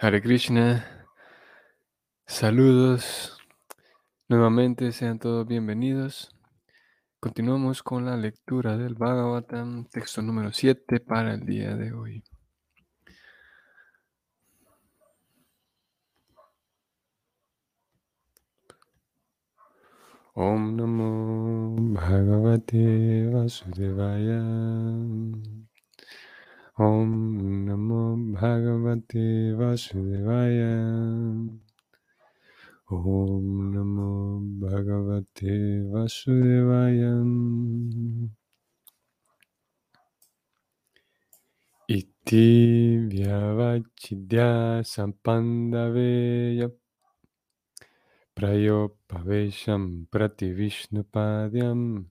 Hare Krishna, saludos. Nuevamente sean todos bienvenidos. Continuamos con la lectura del Bhagavatam, texto número 7 para el día de hoy. Om Namo Bhagavate Vasudevaya. Om Namo Bhagavate Vasudevaya. Om Namo Bhagavate Vasudevaya. Iti Vyavachidya Sampandaveya Prayopavesham Prati Vishnupadyam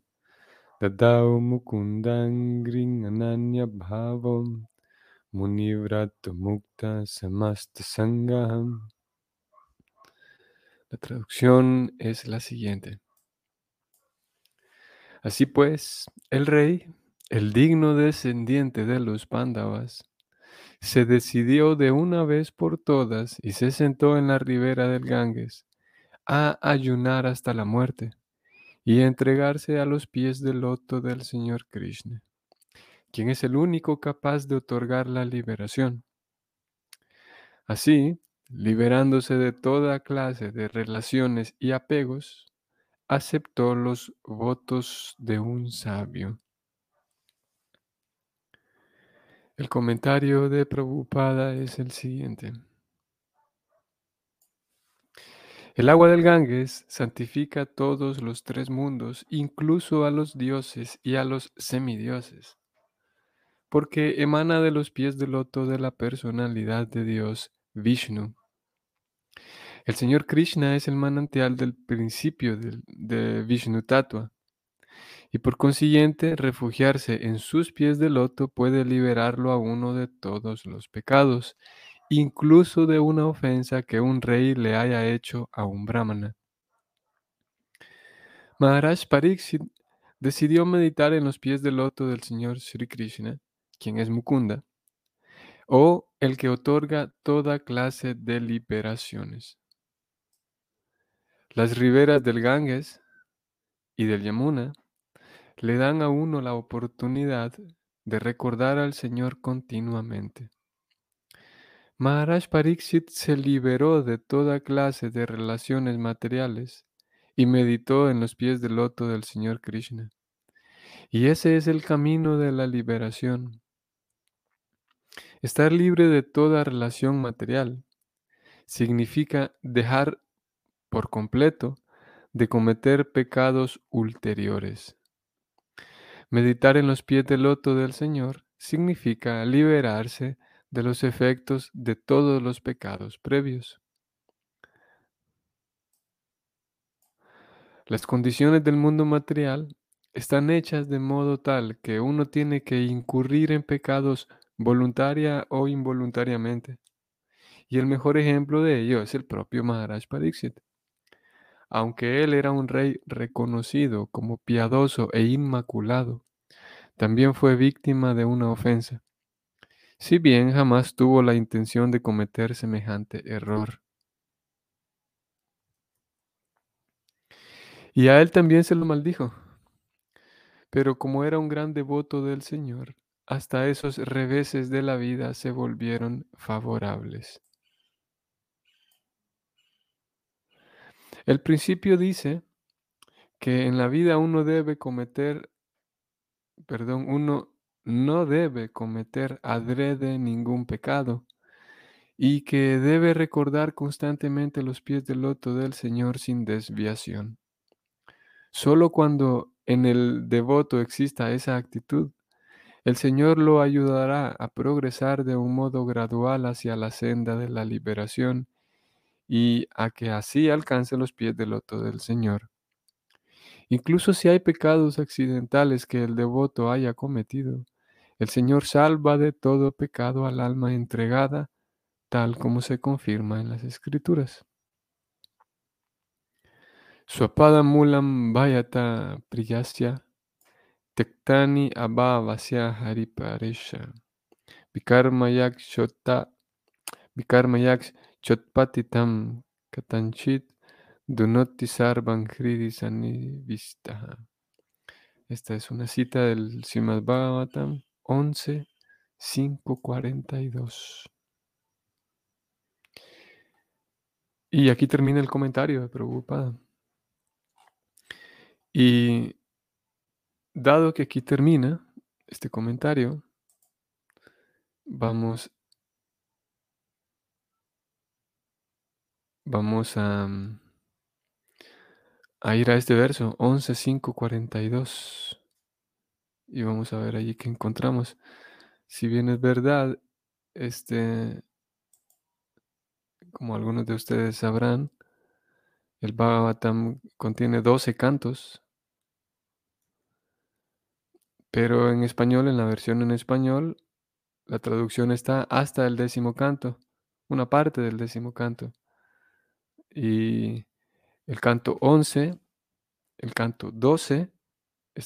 Ananya. La traducción es la siguiente. Así pues, el rey, el digno descendiente de los Pándavas, se decidió de una vez por todas y se sentó en la ribera del Ganges a ayunar hasta la muerte y entregarse a los pies del loto del Señor Krishna, quien es el único capaz de otorgar la liberación. Así, liberándose de toda clase de relaciones y apegos, aceptó los votos de un sabio. El comentario de Prabhupada es el siguiente. El agua del Ganges santifica todos los tres mundos, incluso a los dioses y a los semidioses, porque emana de los pies del loto de la personalidad de Dios Vishnu. El Señor Krishna es el manantial del principio de, de Vishnu Tattva, y por consiguiente refugiarse en sus pies de loto puede liberarlo a uno de todos los pecados, incluso de una ofensa que un rey le haya hecho a un brahmana. Maharaj Pariksit decidió meditar en los pies del loto del Señor Sri Krishna, quien es Mukunda, o el que otorga toda clase de liberaciones. Las riberas del Ganges y del Yamuna le dan a uno la oportunidad de recordar al Señor continuamente. Maharaj Pariksit se liberó de toda clase de relaciones materiales y meditó en los pies del loto del Señor Krishna. Y ese es el camino de la liberación. Estar libre de toda relación material significa dejar por completo de cometer pecados ulteriores. Meditar en los pies del loto del Señor significa liberarse de los efectos de todos los pecados previos. Las condiciones del mundo material están hechas de modo tal que uno tiene que incurrir en pecados voluntaria o involuntariamente. Y el mejor ejemplo de ello es el propio Maharaj Pariksit. Aunque él era un rey reconocido como piadoso e inmaculado, también fue víctima de una ofensa si bien jamás tuvo la intención de cometer semejante error. Y a él también se lo maldijo. Pero como era un gran devoto del Señor, hasta esos reveses de la vida se volvieron favorables. El principio dice que en la vida uno debe cometer, perdón, uno no debe cometer adrede ningún pecado y que debe recordar constantemente los pies del loto del Señor sin desviación. Solo cuando en el devoto exista esa actitud, el Señor lo ayudará a progresar de un modo gradual hacia la senda de la liberación y a que así alcance los pies del loto del Señor. Incluso si hay pecados accidentales que el devoto haya cometido, el Señor salva de todo pecado al alma entregada, tal como se confirma en las Escrituras. Swapada mulam vayata priyasya tektani abhavasya hariparesha vikarma yakshota Vikarmayaks chotpatitam katanchit dunoti sarvan sanivistaha. Esta es una cita del Srimad Bhagavatam 11, 542. Y aquí termina el comentario de Prabhupada. Y dado que aquí termina este comentario, vamos, vamos a, a ir a este verso 11, 5, 42. Y vamos a ver allí que encontramos. Si bien es verdad, este, como algunos de ustedes sabrán, el Bhagavatam contiene 12 cantos, pero en español, en la versión en español, la traducción está hasta el décimo canto, una parte del décimo canto. Y el canto 11, el canto 12,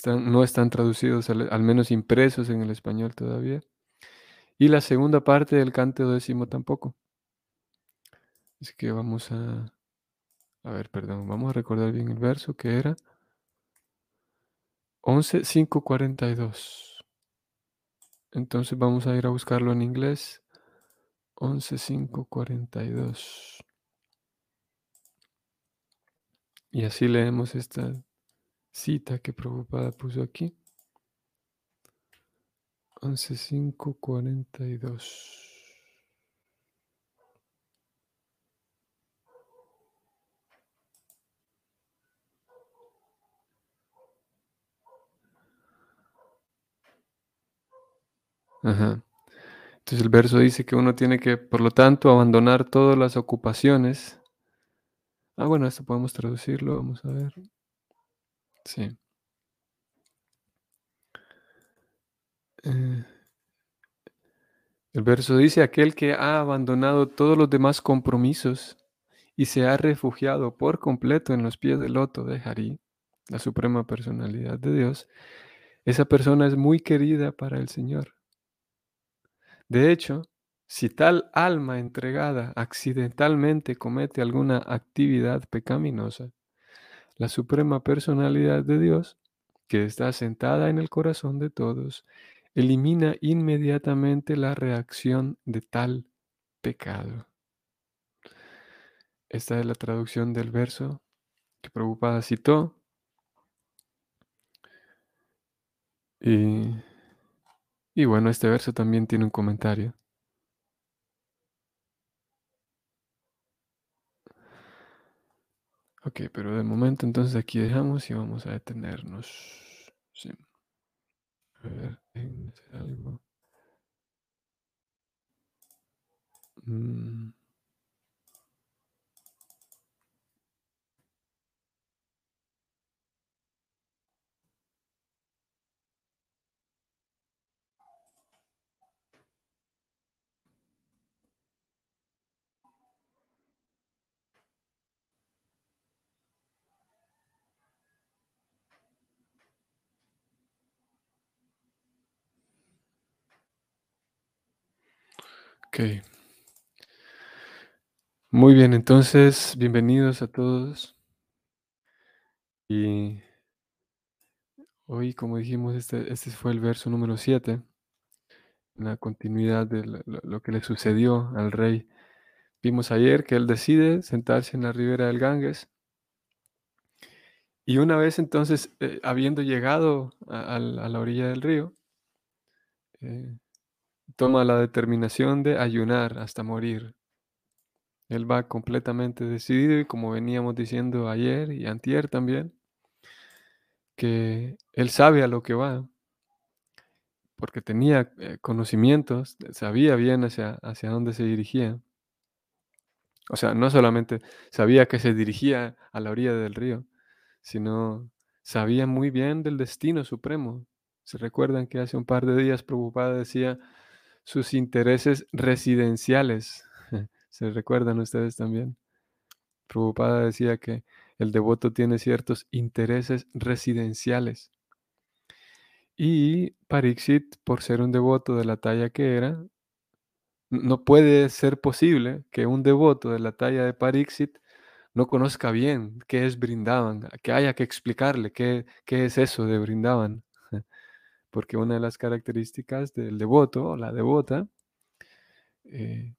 no están traducidos, al, al menos impresos en el español todavía. Y la segunda parte del canto décimo tampoco. Así que vamos a, a ver, perdón, vamos a recordar bien el verso que era 11, 5, 42. Entonces vamos a ir a buscarlo en inglés. 11, 5, 42. Y así leemos esta cita que Prabhupada puso aquí. 11, 5, 42. Ajá. Entonces el verso dice que uno tiene que, por lo tanto, abandonar todas las ocupaciones. Ah, bueno, esto podemos traducirlo, vamos a ver. Sí. Eh, el verso dice, aquel que ha abandonado todos los demás compromisos y se ha refugiado por completo en los pies del loto de Hari, la suprema personalidad de Dios, esa persona es muy querida para el Señor. De hecho, si tal alma entregada accidentalmente comete alguna actividad pecaminosa, la suprema personalidad de Dios, que está sentada en el corazón de todos, elimina inmediatamente la reacción de tal pecado. Esta es la traducción del verso que Prabhupada citó. Y, y bueno, este verso también tiene un comentario. Ok, pero de momento entonces aquí dejamos y vamos a detenernos. Sí. A ver, algo. Mm. Ok. Muy bien, entonces, bienvenidos a todos. Y hoy, como dijimos, este, este fue el verso número 7, la continuidad de lo, que le sucedió al rey. Vimos ayer que él decide sentarse en la ribera del Ganges. Y una vez entonces, eh, habiendo llegado a, a, la orilla del río, eh, toma la determinación de ayunar hasta morir. Él va completamente decidido y como veníamos diciendo ayer y antier también, que él sabe a lo que va, porque tenía eh, conocimientos, sabía bien hacia, hacia dónde se dirigía. O sea, no solamente sabía que se dirigía a la orilla del río, sino sabía muy bien del destino supremo. Se recuerdan que hace un par de días Prabhupada decía sus intereses residenciales. ¿Se recuerdan ustedes también? Prabhupada decía que el devoto tiene ciertos intereses residenciales. Y Pariksit, por ser un devoto de la talla que era, no puede ser posible que un devoto de la talla de Pariksit no conozca bien qué es Brindavan, que haya que explicarle qué, qué es eso de Brindavan. Porque una de las características del devoto o la devota, eh,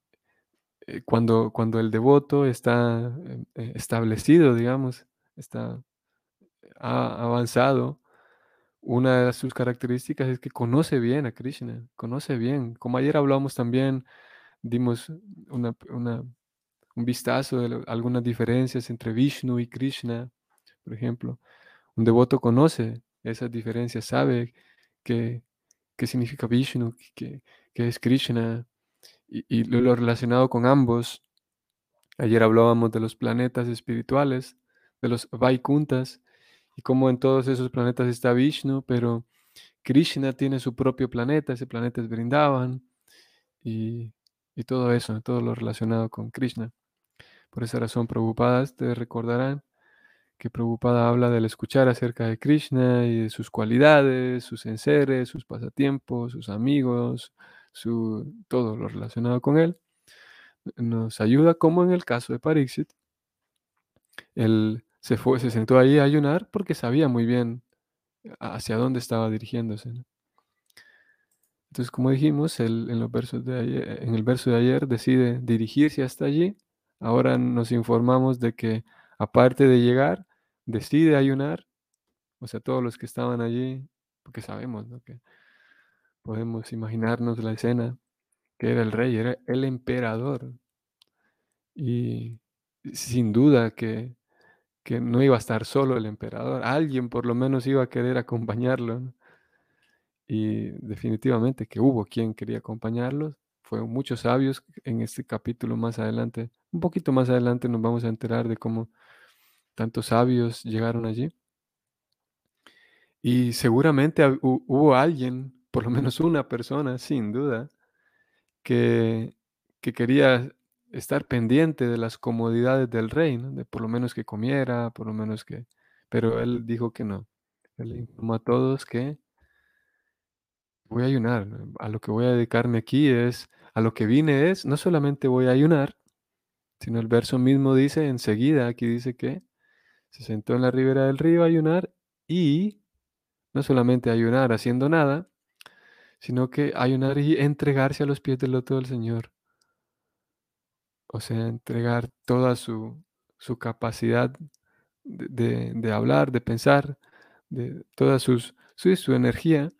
eh, cuando, cuando el devoto está eh, establecido, digamos, está ha avanzado, una de sus características es que conoce bien a Krishna, conoce bien. Como ayer hablamos también, dimos una, un vistazo de algunas diferencias entre Vishnu y Krishna, por ejemplo. Un devoto conoce esas diferencias, sabe qué, qué significa Vishnu, qué, es Krishna y, y, lo relacionado con ambos. Ayer hablábamos de los planetas espirituales, de los Vaikuntas, y cómo en todos esos planetas está Vishnu, pero Krishna tiene su propio planeta, ese planeta es Brindavan, y, y todo eso, todo lo relacionado con Krishna. Por esa razón, Prabhupada, te recordarán que Prabhupada habla del escuchar acerca de Krishna y de sus cualidades, sus enseres, sus pasatiempos, sus amigos, su, todo lo relacionado con él. Nos ayuda, como en el caso de Pariksit, él se, fue, se sentó ahí a ayunar porque sabía muy bien hacia dónde estaba dirigiéndose. Entonces, como dijimos, él, en, los versos de ayer, en el verso de ayer decide dirigirse hasta allí Ahora nos informamos de que aparte de llegar, decide ayunar. O sea, todos los que estaban allí, porque sabemos que podemos imaginarnos la escena, que era el rey, era el emperador. Y sin duda que, que no iba a estar solo el emperador, alguien por lo menos iba a querer acompañarlo. Y definitivamente que hubo quien quería acompañarlos fueron muchos sabios en este capítulo más adelante. Un poquito más adelante nos vamos a enterar de cómo tantos sabios llegaron allí. Y seguramente hubo alguien, por lo menos una persona, sin duda, que, que quería estar pendiente de las comodidades del rey, de por lo menos que comiera, por lo menos que... Pero él dijo que no. Él informó a todos que voy a ayunar. A lo que voy a dedicarme aquí es, a lo que vine es, no solamente voy a ayunar, sino el verso mismo dice, enseguida, aquí dice que se sentó en la ribera del río a ayunar y no solamente ayunar haciendo nada, sino que ayunar y entregarse a los pies del loto del Señor. O sea, entregar toda su, su capacidad de, de, hablar, de pensar, de toda sus, su, su energía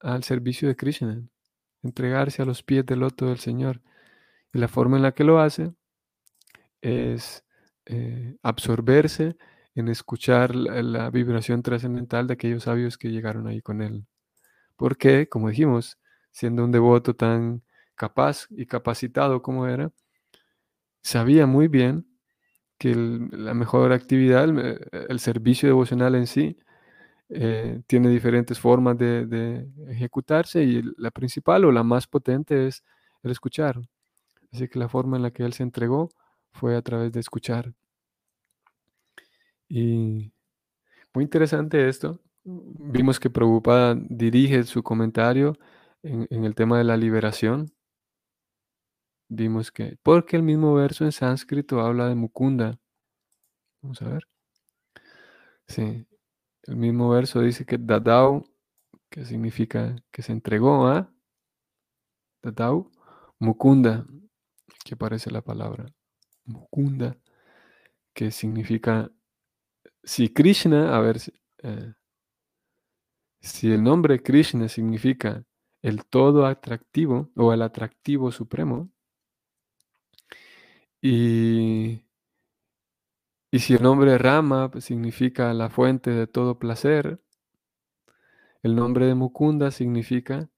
al servicio de Krishna, entregarse a los pies del loto del Señor. Y la forma en la que lo hace es eh, absorberse en escuchar la, vibración trascendental de aquellos sabios que llegaron ahí con él. Porque, como dijimos, siendo un devoto tan capaz y capacitado como era, sabía muy bien que la mejor actividad, el servicio devocional en sí, eh, tiene diferentes formas de, ejecutarse y la principal o la más potente es el escuchar. Así que la forma en la que él se entregó fue a través de escuchar. Y muy interesante esto. Vimos que Prabhupada dirige su comentario en, en el tema de la liberación. Vimos que, porque el mismo verso en sánscrito habla de Mukunda. Vamos a ver. Sí, el mismo verso dice que Dadao, que significa que se entregó a Dadao, Mukunda, que aparece la palabra Mukunda, que significa, si Krishna, a ver, eh, si el nombre Krishna significa el todo atractivo o el atractivo supremo, y y si el nombre Rama significa la fuente de todo placer, el nombre de Mukunda significa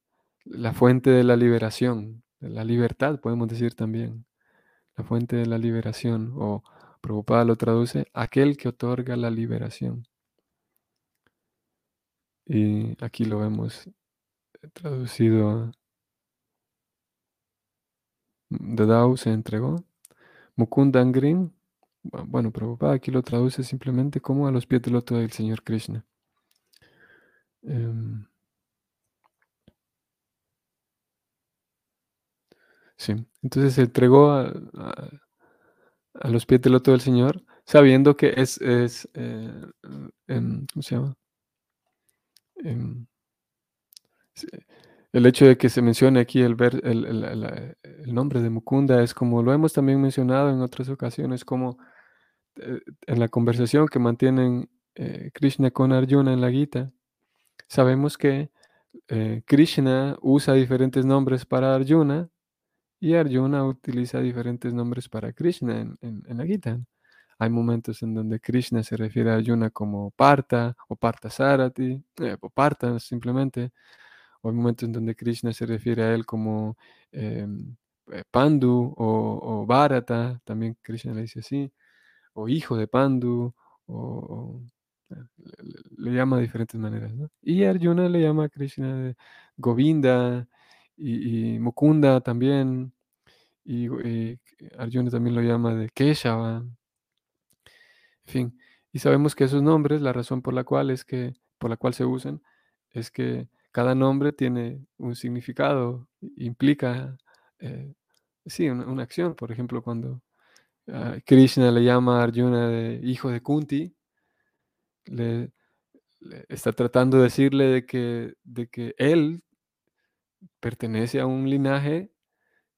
la fuente de la liberación, la libertad, podemos decir también. La fuente de la liberación, o Prabhupada lo traduce, aquel que otorga la liberación. Y aquí lo vemos traducido. Dadao se entregó. Mukundangrin bueno, Prabhupada aquí lo traduce simplemente como a los pies del loto del Señor Krishna. Em, Sí. Entonces se entregó a, a- a los pies del loto del Señor, sabiendo que es, es eh, em, ¿cómo se llama? Em, el hecho de que se mencione aquí el, ver, el, el- el- nombre de Mukunda es como lo hemos también mencionado en otras ocasiones, como eh, en la conversación que mantienen eh, Krishna con Arjuna en la Gita, sabemos que Krishna usa diferentes nombres para Arjuna y Arjuna utiliza diferentes nombres para Krishna en, la Gita. Hay momentos en donde Krishna se refiere a Arjuna como Parta o Parta Sarati, eh, o Parta simplemente. O hay momentos en donde Krishna se refiere a él como em, eh, Pandu o, o Bharata, también Krishna le dice así o hijo de Pandu, o, eh, le, llama de diferentes maneras. Y Arjuna le llama a Krishna Govinda y, y Mukunda también, y, y Arjuna también lo llama de Keshava, en fin. Y sabemos que esos nombres, la razón por la cual es que, por la cual se usan, es que cada nombre tiene un significado, implica, eh, sí, una, acción. Por ejemplo, cuando ah, Krishna le llama a Arjuna de hijo de Kunti, le, le está tratando de decirle de que, de que él pertenece a un linaje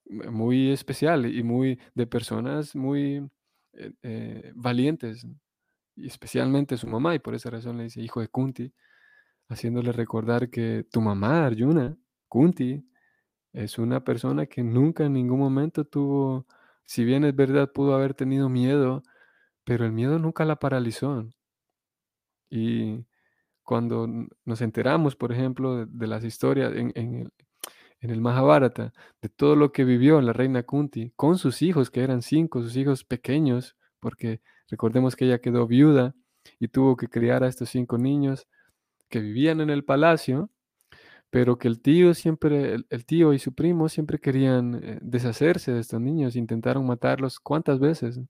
muy especial y muy de personas muy eh, eh, valientes, y especialmente su mamá, y por esa razón le dice hijo de Kunti, haciéndole recordar que tu mamá, Arjuna, Kunti, es una persona que nunca en ningún momento tuvo, si bien es verdad, pudo haber tenido miedo, pero el miedo nunca la paralizó. Y cuando nos enteramos, por ejemplo, de, de las historias en, en el, en el Mahabharata, de todo lo que vivió la reina Kunti con sus hijos, que eran cinco, sus hijos pequeños, porque recordemos que ella quedó viuda y tuvo que criar a estos cinco niños que vivían en el palacio, pero que el tío siempre, el, tío y su primo siempre querían eh, deshacerse de estos niños, intentaron matarlos cuántas veces.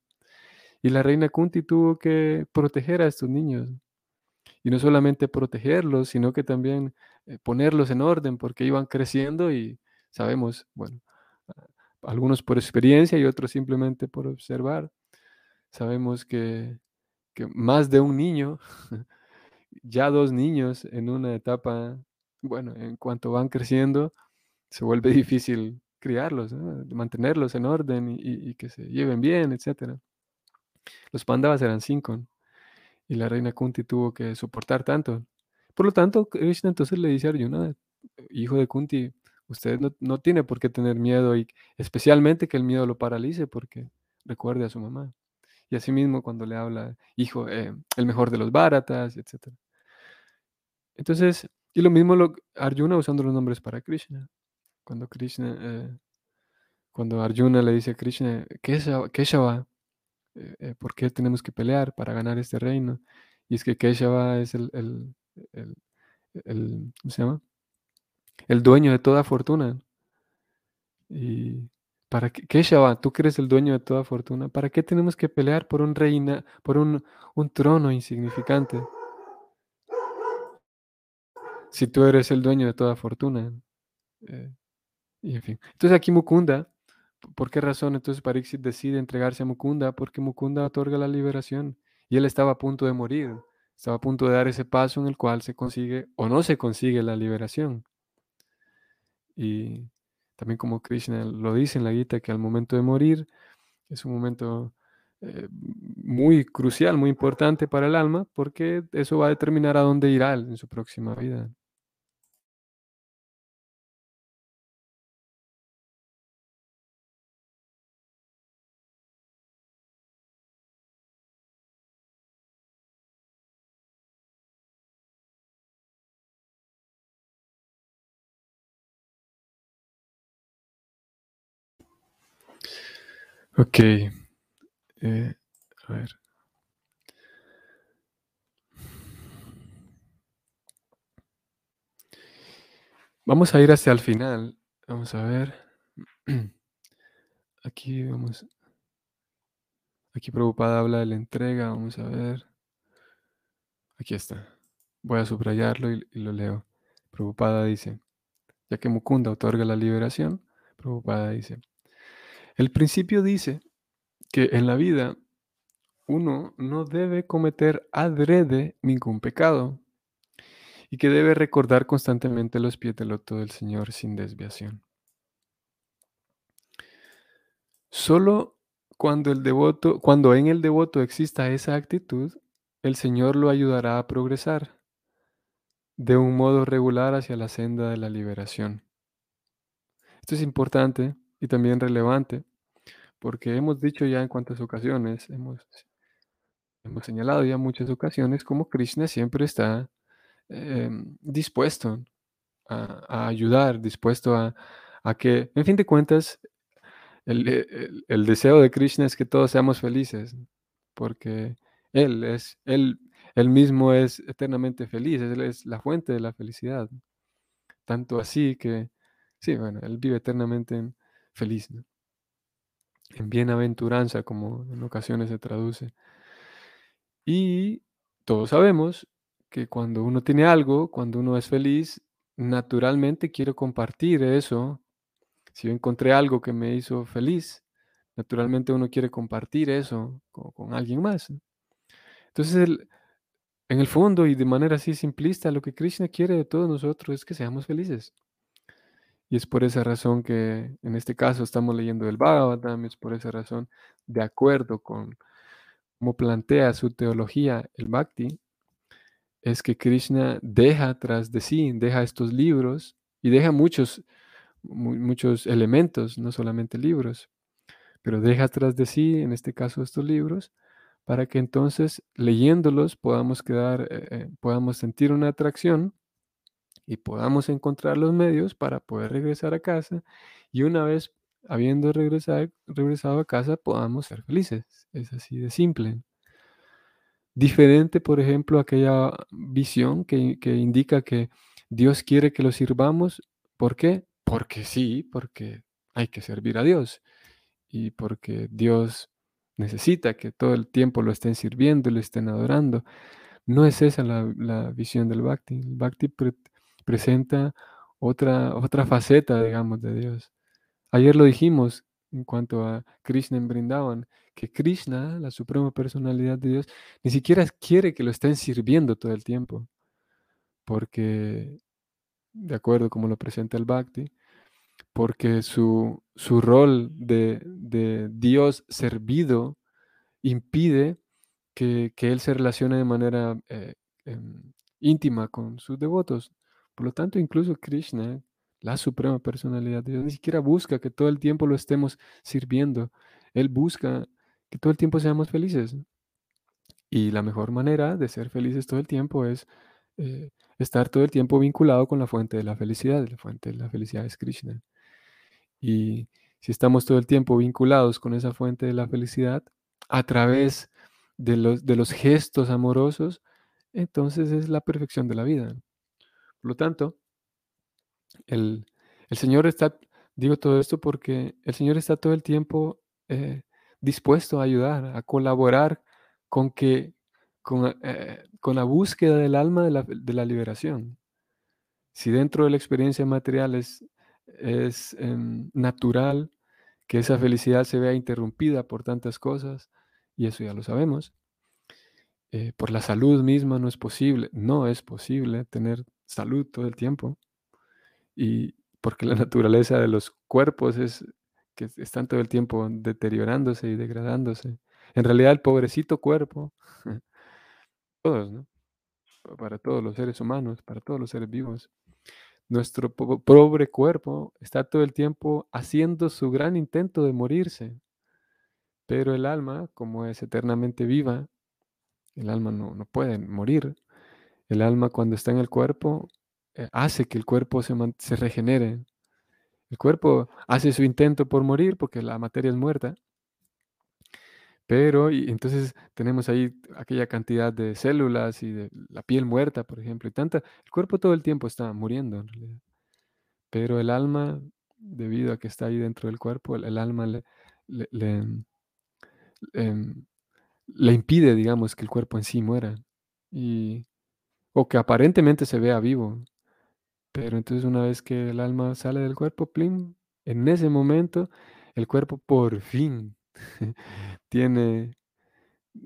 Y la reina Kunti tuvo que proteger a estos niños. Y no solamente protegerlos, sino que también eh, ponerlos en orden porque iban creciendo y sabemos, bueno, algunos por experiencia y otros simplemente por observar, sabemos que, que más de un niño, ya dos niños en una etapa, bueno, en cuanto van creciendo, se vuelve difícil criarlos, mantenerlos en orden y, que se lleven bien, etcétera. Los Pandavas eran cinco. Y la reina Kunti tuvo que soportar tanto. Por lo tanto, Krishna entonces le dice a Arjuna, hijo de Kunti, usted no, no tiene por qué tener miedo y especialmente que el miedo lo paralice porque recuerde a su mamá. Y asimismo cuando le habla, hijo, eh, el mejor de los Bharatas, etc. Entonces, y lo mismo lo, Arjuna usando los nombres para Krishna. Cuando Krishna, eh, cuando Arjuna le dice a Krishna, Keshava, Keshava eh, eh, ¿por qué tenemos que pelear para ganar este reino? Y es que Keshava es el, el- el- ¿cómo se llama? El dueño de toda fortuna. Y para qué, Keshava, tú que eres el dueño de toda fortuna, ¿para qué tenemos que pelear por un reina, por un, un trono insignificante? Si tú eres el dueño de toda fortuna. Eh, y en fin. Entonces aquí Mukunda, ¿por qué razón entonces Pariksit decide entregarse a Mukunda? Porque Mukunda otorga la liberación y él estaba a punto de morir, estaba a punto de dar ese paso en el cual se consigue o no se consigue la liberación. Y también como Krishna lo dice en la Gita, que al momento de morir es un momento eh, muy crucial, muy importante para el alma, porque eso va a determinar a dónde irá en su próxima vida. Ok. eh, a ver. Vamos a ir hacia el final. Vamos a ver. Aquí vamos. Aquí Prabhupada habla de la entrega. Vamos a ver. Aquí está. Voy a subrayarlo y, lo leo. Prabhupada dice, ya que Mukunda otorga la liberación, Prabhupada dice, El principio dice que en la vida uno no debe cometer adrede ningún pecado y que debe recordar constantemente los pies del loto del Señor sin desviación. Solo cuando el devoto, cuando en el devoto exista esa actitud, el Señor lo ayudará a progresar de un modo regular hacia la senda de la liberación. Esto es importante y también relevante, porque hemos dicho ya en cuantas ocasiones, hemos, hemos señalado ya muchas ocasiones como Krishna siempre está em, dispuesto a, ayudar, dispuesto a, a que, en fin de cuentas, el, el, deseo de Krishna es que todos seamos felices, porque Él es, Él, él mismo es eternamente feliz, Él es la fuente de la felicidad. Tanto así que, sí, bueno, Él vive eternamente feliz, en bienaventuranza, como en ocasiones se traduce. Y todos sabemos que cuando uno tiene algo, cuando uno es feliz, naturalmente quiero compartir eso si yo encontré algo que me hizo feliz, naturalmente uno quiere compartir eso con, alguien más. Entonces, en el fondo y de manera así simplista, lo que Krishna quiere de todos nosotros es que seamos felices. Y es por esa razón que en este caso estamos leyendo el Bhagavatam, es por esa razón, de acuerdo con cómo plantea su teología el Bhakti, es que Krishna deja atrás de sí, deja estos libros y deja muchos muchos elementos, no solamente libros, pero deja atrás de sí, en este caso, estos libros, para que entonces leyéndolos podamos quedar, eh, eh, podamos sentir una atracción y podamos encontrar los medios para poder regresar a casa y una vez habiendo regresado, regresado a casa podamos ser felices. Es así de simple. Diferente, por ejemplo, aquella visión que, que indica que Dios quiere que lo sirvamos. ¿Por qué? Porque sí, porque hay que servir a Dios y porque Dios necesita que todo el tiempo lo estén sirviendo y lo estén adorando. No es esa la, visión del Bhakti. El Bhakti presenta otra, otra faceta, digamos, de Dios. Ayer lo dijimos en cuanto a Krishna en Brindavan, que Krishna, la suprema personalidad de Dios, ni siquiera quiere que lo estén sirviendo todo el tiempo, porque de acuerdo como lo presenta el Bhakti, porque su, su rol de, de, Dios servido impide que, que, Él se relacione de manera eh, em, íntima con sus devotos. Por lo tanto, incluso Krishna, la suprema personalidad de Dios, ni siquiera busca que todo el tiempo lo estemos sirviendo. Él busca que todo el tiempo seamos felices. Y la mejor manera de ser felices todo el tiempo es eh, estar todo el tiempo vinculado con la fuente de la felicidad. La fuente de la felicidad es Krishna. Y si estamos todo el tiempo vinculados con esa fuente de la felicidad a través de los, de los gestos amorosos, entonces es la perfección de la vida. Por lo tanto, el, Señor está, digo todo esto porque el Señor está todo el tiempo eh, dispuesto a ayudar, a colaborar con que con, eh, con la búsqueda del alma de la, de la, liberación. Si dentro de la experiencia material es, es em, natural que esa felicidad se vea interrumpida por tantas cosas, y eso ya lo sabemos, eh, por la salud misma no es posible, no es posible tener salud todo el tiempo, y porque la naturaleza de los cuerpos es que están todo el tiempo deteriorándose y degradándose. En realidad el pobrecito cuerpo todos, ¿no? Para todos los seres humanos, para todos los seres vivos. Nuestro pobre cuerpo está todo el tiempo haciendo su gran intento de morirse, pero el alma, como es eternamente viva, el alma no, no puede morir. El alma cuando está en el cuerpo eh, hace que el cuerpo se, se regenere. El cuerpo hace su intento por morir porque la materia es muerta, pero, y entonces tenemos ahí aquella cantidad de células y de la piel muerta, por ejemplo, y tanta, el cuerpo todo el tiempo está muriendo en realidad. Pero el alma, debido a que está ahí dentro del cuerpo, el, alma le, em, le, impide, digamos, que el cuerpo en sí muera. Y, o que aparentemente se vea vivo. Pero entonces una vez que el alma sale del cuerpo, plim, en ese momento el cuerpo por fin tiene,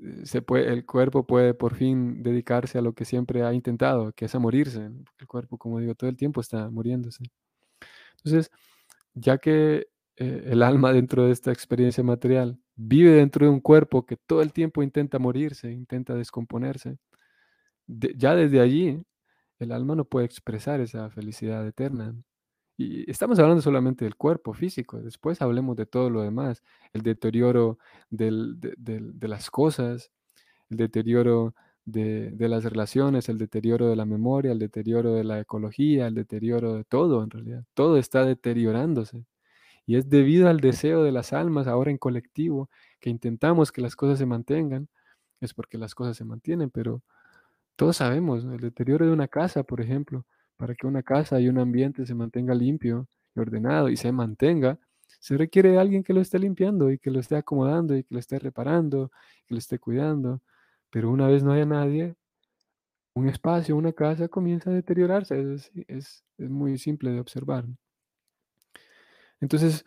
eh, se puede, el cuerpo puede por fin dedicarse a lo que siempre ha intentado, que es a morirse. El cuerpo, como digo, todo el tiempo está muriéndose. Entonces, ya que eh, el alma dentro de esta experiencia material vive dentro de un cuerpo que todo el tiempo intenta morirse, intenta descomponerse, ya desde allí el alma no puede expresar esa felicidad eterna. Y estamos hablando solamente del cuerpo físico, después hablemos de todo lo demás, el deterioro de, las cosas, el deterioro de, de, las relaciones, el deterioro de la memoria, el deterioro de la ecología, el deterioro de todo en realidad. Todo está deteriorándose. Y es debido al deseo de las almas ahora en colectivo que intentamos que las cosas se mantengan, es porque las cosas se mantienen, pero todos sabemos, el deterioro de una casa, por ejemplo, para que una casa y un ambiente se mantenga limpio y ordenado y se mantenga, se requiere de alguien que lo esté limpiando y que lo esté acomodando y que lo esté reparando, que lo esté cuidando. Pero una vez no haya nadie, un espacio, una casa comienza a deteriorarse. Es, es, muy simple de observar. Entonces,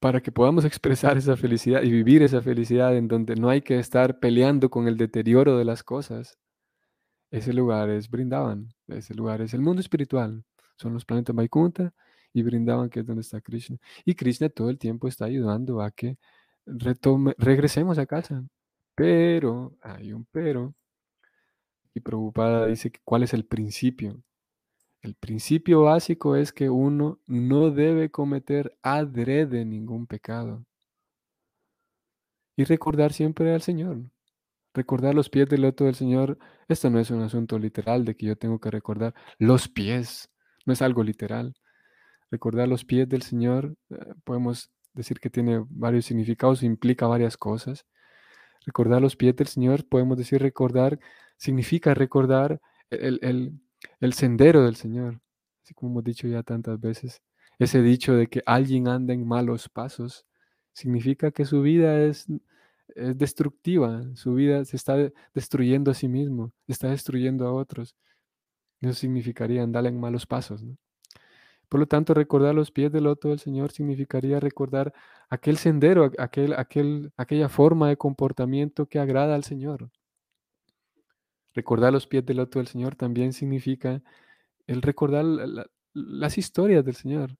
para que podamos expresar esa felicidad y vivir esa felicidad en donde no hay que estar peleando con el deterioro de las cosas, ese lugar es Brindavan, ese lugar es el mundo espiritual, son los planetas Vaikunta y Brindavan, que es donde está Krishna. Y Krishna todo el tiempo está ayudando a que retome, regresemos a casa. Pero, hay un pero, y Prabhupada dice que cuál es el principio. El principio básico es que uno no debe cometer adrede ningún pecado. Y recordar siempre al Señor recordar los pies del loto del Señor, esto no es un asunto literal de que yo tengo que recordar los pies, no es algo literal. Recordar los pies del Señor, eh, podemos decir que tiene varios significados, implica varias cosas. Recordar los pies del Señor, podemos decir recordar, significa recordar el, el sendero del Señor, así como hemos dicho ya tantas veces. Ese dicho de que alguien anda en malos pasos, significa que su vida es es destructiva, su vida se está destruyendo a sí mismo, está destruyendo a otros. Eso significaría andar en malos pasos. Por lo tanto, recordar los pies del loto del Señor significaría recordar aquel sendero, aquel, aquel, aquella forma de comportamiento que agrada al Señor. Recordar los pies del loto del Señor también significa el recordar las historias del Señor.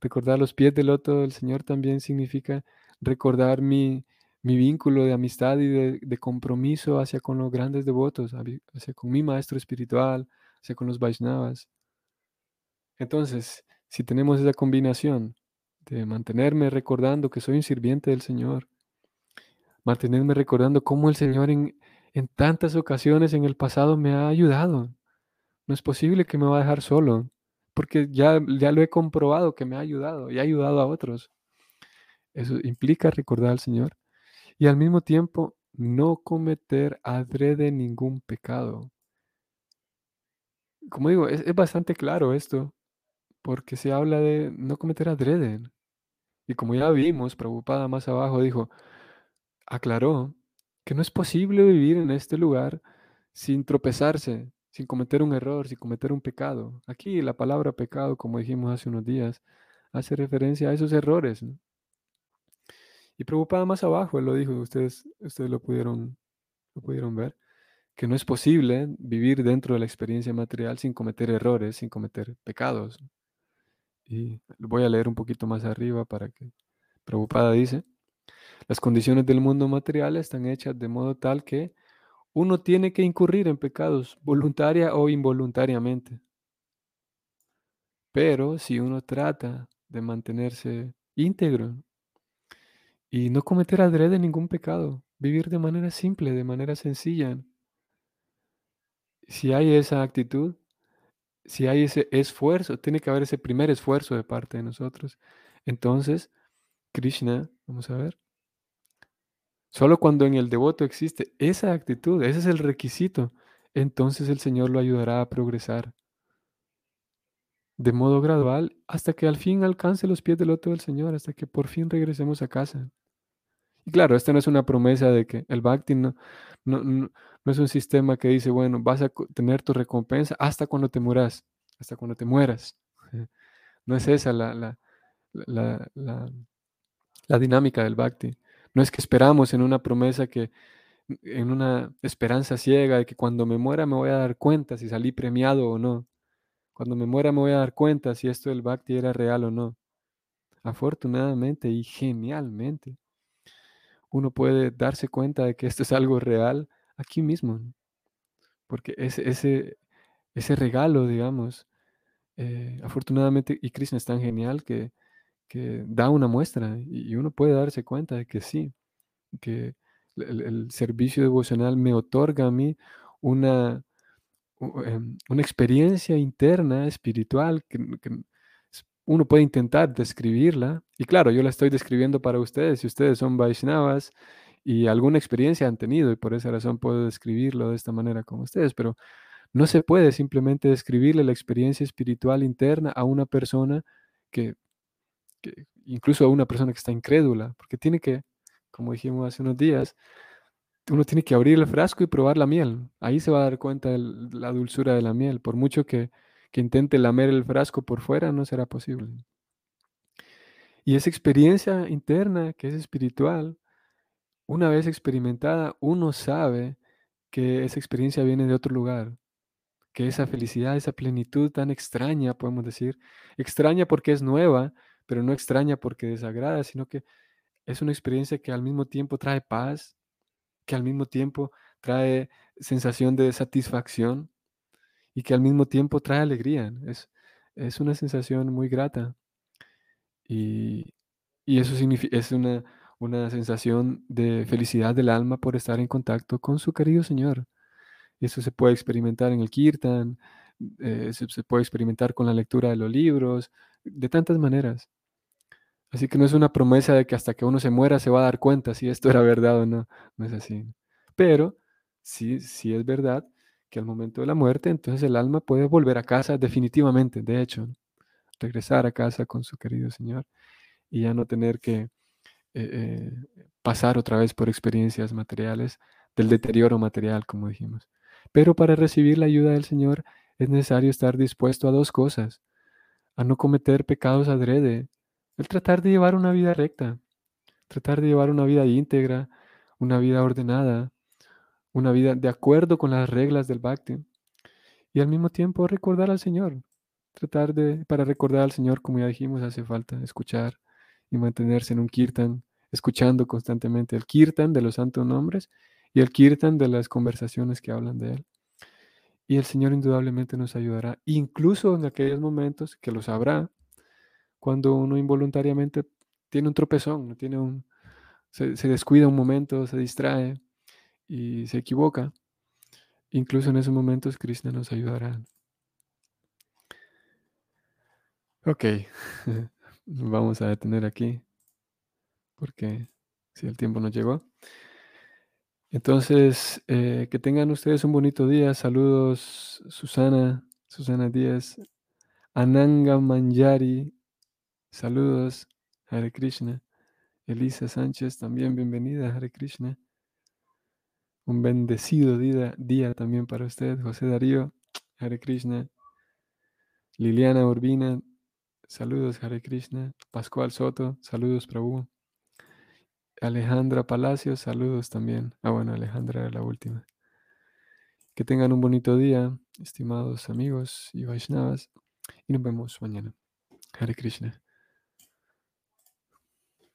Recordar los pies del loto del Señor también significa recordar mi, mi vínculo de amistad y de, compromiso hacia con los grandes devotos, hacia con mi maestro espiritual, hacia con los Vaishnavas. Entonces, si tenemos esa combinación de mantenerme recordando que soy un sirviente del Señor, mantenerme recordando cómo el Señor en, en tantas ocasiones en el pasado me ha ayudado. No es posible que me va a dejar solo, porque ya, ya lo he comprobado que me ha ayudado y ha ayudado a otros. Eso implica recordar al Señor y al mismo tiempo no cometer adrede ningún pecado. Como digo, es, bastante claro esto, porque se habla de no cometer adrede. Y como ya vimos, preocupada más abajo dijo, aclaró que no es posible vivir en este lugar sin tropezarse, sin cometer un error, sin cometer un pecado. Aquí la palabra pecado, como dijimos hace unos días, hace referencia a esos errores. Y preocupada más abajo, él lo dijo, ustedes, ustedes lo, pudieron, lo pudieron ver, que no es posible vivir dentro de la experiencia material sin cometer errores, sin cometer pecados. Y voy a leer un poquito más arriba para que preocupada dice, las condiciones del mundo material están hechas de modo tal que uno tiene que incurrir en pecados voluntaria o involuntariamente. Pero si uno trata de mantenerse íntegro y no cometer adrede ningún pecado, vivir de manera simple, de manera sencilla. Si hay esa actitud, si hay ese esfuerzo, tiene que haber ese primer esfuerzo de parte de nosotros. Entonces, Krishna, vamos a ver, solo cuando en el devoto existe esa actitud, ese es el requisito, entonces el Señor lo ayudará a progresar de modo gradual hasta que al fin alcance los pies del otro del Señor, hasta que por fin regresemos a casa. Y claro, esta no es una promesa de que el Bhakti no, no, es un sistema que dice, bueno, vas a tener tu recompensa hasta cuando te mueras, hasta cuando te mueras. No es esa la, la, la dinámica del bhakti. No es que esperamos en una promesa que, en una esperanza ciega de que cuando me muera me voy a dar cuenta si salí premiado o no. Cuando me muera me voy a dar cuenta si esto del bhakti era real o no. Afortunadamente y genialmente, uno puede darse cuenta de que esto es algo real aquí mismo. Porque ese, ese, ese regalo, digamos, eh, afortunadamente, y Krishna es tan genial que, que da una muestra y, uno puede darse cuenta de que sí, que el, servicio devocional me otorga a mí una, em, una experiencia interna, espiritual, que, uno puede intentar describirla. Y claro, yo la estoy describiendo para ustedes, si ustedes son Vaishnavas y alguna experiencia han tenido, y por esa razón puedo describirlo de esta manera con ustedes, pero no se puede simplemente describirle la experiencia espiritual interna a una persona que, incluso a una persona que está incrédula, porque tiene que, como dijimos hace unos días, uno tiene que abrir el frasco y probar la miel. Ahí se va a dar cuenta de la dulzura de la miel. Por mucho que, que intente lamer el frasco por fuera, no será posible. Y esa experiencia interna, que es espiritual, una vez experimentada, uno sabe que esa experiencia viene de otro lugar, que esa felicidad, esa plenitud tan extraña, podemos decir, extraña porque es nueva, pero no extraña porque desagrada, sino que es una experiencia que al mismo tiempo trae paz, que al mismo tiempo trae sensación de satisfacción y que al mismo tiempo trae alegría. Es, es una sensación muy grata. Y, y eso es una, una sensación de felicidad del alma por estar en contacto con su querido Señor. Eso se puede experimentar en el kirtan, eh, se, puede experimentar con la lectura de los libros, de tantas maneras. Así que no es una promesa de que hasta que uno se muera se va a dar cuenta si esto era verdad o no. No es así. Pero sí, sí es verdad que al momento de la muerte, entonces el alma puede volver a casa definitivamente, de hecho, regresar a casa con su querido Señor y ya no tener que eh, eh, pasar otra vez por experiencias materiales del deterioro material, como dijimos. Pero para recibir la ayuda del Señor es necesario estar dispuesto a dos cosas, a no cometer pecados adrede, el tratar de llevar una vida recta, tratar de llevar una vida íntegra, una vida ordenada, una vida de acuerdo con las reglas del Bhakti. Y al mismo tiempo recordar al Señor. Tratar de, para recordar al Señor, como ya dijimos, hace falta escuchar y mantenerse en un kirtan, escuchando constantemente el kirtan de los santos nombres y el kirtan de las conversaciones que hablan de Él. Y el Señor indudablemente nos ayudará, incluso en aquellos momentos que lo sabrá, cuando uno involuntariamente tiene un tropezón, tiene un, se descuida un momento, se distrae, y se equivoca, incluso en esos momentos Krishna nos ayudará. Ok, vamos a detener aquí porque si el tiempo nos llegó. Entonces, eh, que tengan ustedes un bonito día. Saludos, Susana, Susana Díaz, Ananga Manjari. Saludos, Hare Krishna. Elisa Sánchez, también bienvenida, Hare Krishna. Un bendecido día, también para usted, José Darío, Hare Krishna. Liliana Urbina, saludos, Hare Krishna. Pascual Soto, saludos, Prabhu. Alejandra Palacios, saludos también. Ah, bueno, Alejandra era la última. Que tengan un bonito día, estimados amigos y Vaishnavas, y nos vemos mañana. Hare Krishna.